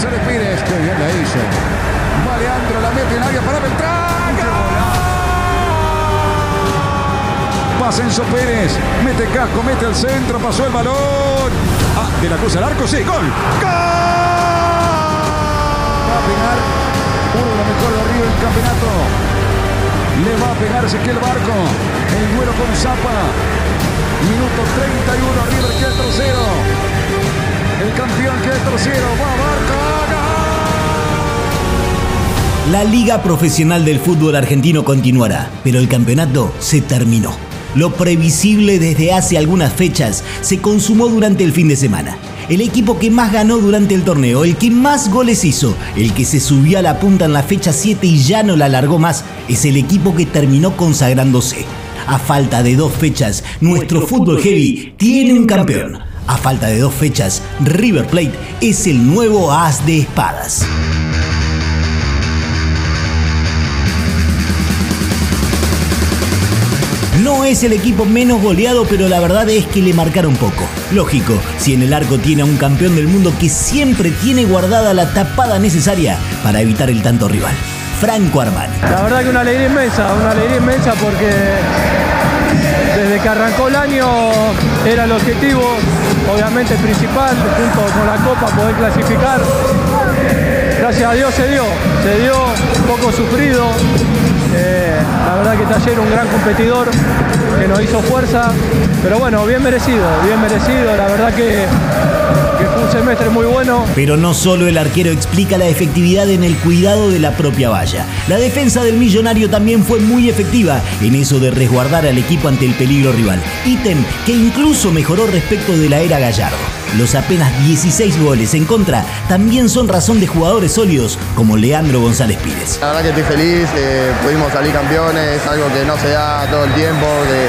González Pires. Qué bien la hizo. Va Leandro, la mete en área para Beltrán. Pasa Enzo Pérez. Mete casco, mete al centro, pasó el balón. Ah, de la cruz al arco, sí, gol. ¡Gol! Va a pegar uno de los mejores de arriba del campeonato. Le va a pegar Ezequiel Barco. El duelo con Zapa. Minuto 31, River que el tercero. El campeón que el tercero. Va Barco. La Liga Profesional del Fútbol Argentino continuará, pero el campeonato se terminó. Lo previsible desde hace algunas fechas se consumó durante el fin de semana. El equipo que más ganó durante el torneo, el que más goles hizo, el que se subió a la punta en la fecha 7 y ya no la alargó más, es el equipo que terminó consagrándose. A falta de dos fechas, nuestro fútbol heavy tiene un campeón. A falta de dos fechas, River Plate es el nuevo as de espadas. No es el equipo menos goleado, pero la verdad es que le marcaron poco. Lógico, si en el arco tiene a un campeón del mundo que siempre tiene guardada la tapada necesaria para evitar el tanto rival. Franco Armani. La verdad que una alegría inmensa, una alegría inmensa porque desde que arrancó el año era el objetivo, obviamente principal, junto con la Copa, poder clasificar. Gracias a Dios se dio, se dio un poco sufrido, eh, la verdad que Taller un gran competidor que nos hizo fuerza, pero bueno, bien merecido, bien merecido, la verdad que, que fue un semestre muy bueno. Pero no solo el arquero explica la efectividad en el cuidado de la propia valla. La defensa del millonario también fue muy efectiva en eso de resguardar al equipo ante el peligro rival, ítem que incluso mejoró respecto de la era Gallardo. Los apenas 16 goles en contra también son razón de jugadores sólidos como Leandro González Pires. La verdad que estoy feliz, eh, pudimos salir campeones, algo que no se da todo el tiempo, de,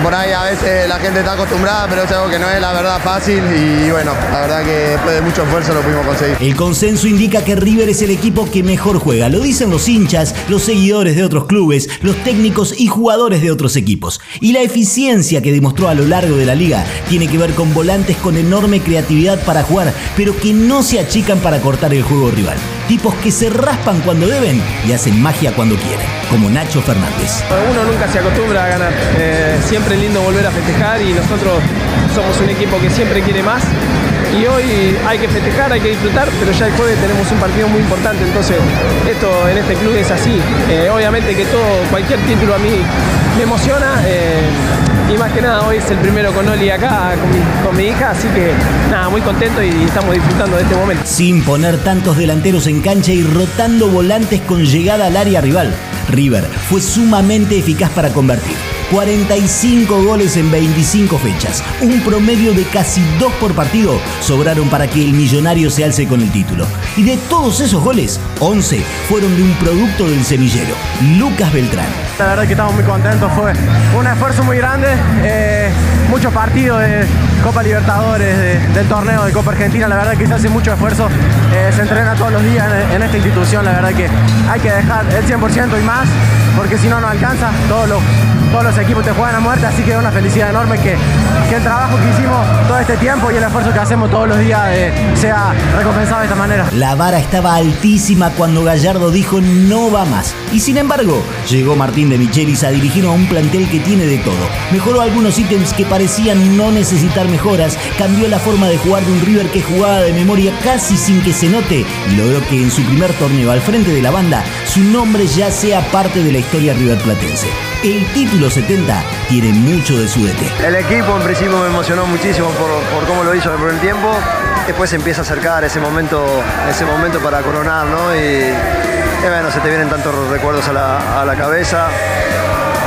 por ahí a veces la gente está acostumbrada, pero es algo que no es la verdad fácil y bueno, la verdad que después de mucho esfuerzo lo pudimos conseguir. El consenso indica que River es el equipo que mejor juega, lo dicen los hinchas, los seguidores de otros clubes, los técnicos y jugadores de otros equipos. Y la eficiencia que demostró a lo largo de la liga tiene que ver con volantes con enorme creatividad para jugar, pero que no se achican para cortar el juego rival. Tipos que se raspan cuando deben y hacen magia cuando quieren, como Nacho Fernández. Uno nunca se acostumbra a ganar, eh, siempre es lindo volver a festejar y nosotros somos un equipo que siempre quiere más y hoy hay que festejar, hay que disfrutar, pero ya el jueves tenemos un partido muy importante, entonces esto en este club es así. Eh, obviamente que todo, cualquier título a mí me emociona eh, y más que nada hoy es el primero con Oli acá, con mi, con mi hija, así que nada, muy contento y estamos disfrutando de este momento. Sin poner tantos delanteros en cancha y rotando volantes con llegada al área rival, River fue sumamente eficaz para convertir. 45 goles en 25 fechas, un promedio de casi 2 por partido, sobraron para que el millonario se alce con el título. Y de todos esos goles, 11 fueron de un producto del semillero, Lucas Beltrán. La verdad que estamos muy contentos, fue un esfuerzo muy grande, eh, muchos partidos de Copa Libertadores, de, del torneo de Copa Argentina, la verdad que se hace mucho esfuerzo, eh, se entrena todos los días en, en, esta institución, la verdad que hay que dejar el 100% y más, porque si no no alcanza, todos los, todos los equipos te juegan a muerte, así que es una felicidad enorme que, el trabajo que hicimos todo este tiempo y el esfuerzo que hacemos todos los días eh, sea recompensado de esta manera. La vara estaba altísima cuando Gallardo dijo no va más, y sin embargo llegó Martín de Michelis a dirigir a un plantel que tiene de todo. Mejoró algunos ítems que parecían no necesitar mejoras, cambió la forma de jugar de un River que jugaba de memoria casi sin que se note y logró que en su primer torneo al frente de la banda su nombre ya sea parte de la historia riverplatense. El título 70 tiene mucho de su. El equipo en principio me emocionó muchísimo por, por cómo lo hizo en el primer tiempo. Después empieza a acercar ese momento, ese momento para coronar, ¿no? Y, y bueno, se te vienen tantos recuerdos a la, a la cabeza.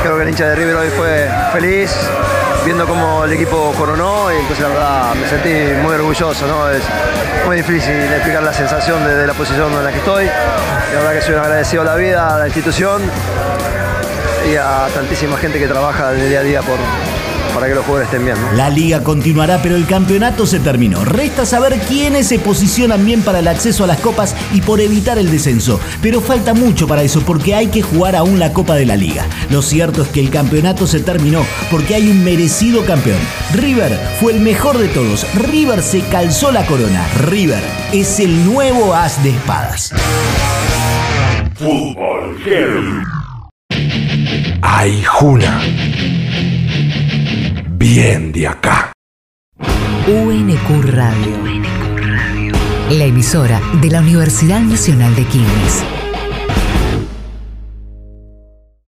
Creo que el hincha de River hoy fue feliz viendo cómo el equipo coronó y entonces la verdad me sentí muy orgulloso, ¿no? Es muy difícil explicar la sensación de, la posición en la que estoy. La verdad que soy agradecido a la vida, a la institución y a tantísima gente que trabaja del día a día por, para que los jugadores estén bien. ¿no? La liga continuará, pero el campeonato se terminó. Resta saber quiénes se posicionan bien para el acceso a las copas y por evitar el descenso. Pero falta mucho para eso porque hay que jugar aún la Copa de la Liga. Lo cierto es que el campeonato se terminó porque hay un merecido campeón. River fue el mejor de todos. River se calzó la corona. River es el nuevo as de espadas. Fútbol Heavy. Ay, Juna. Bien de acá. UNQ Radio. La emisora de la Universidad Nacional de Quilmes.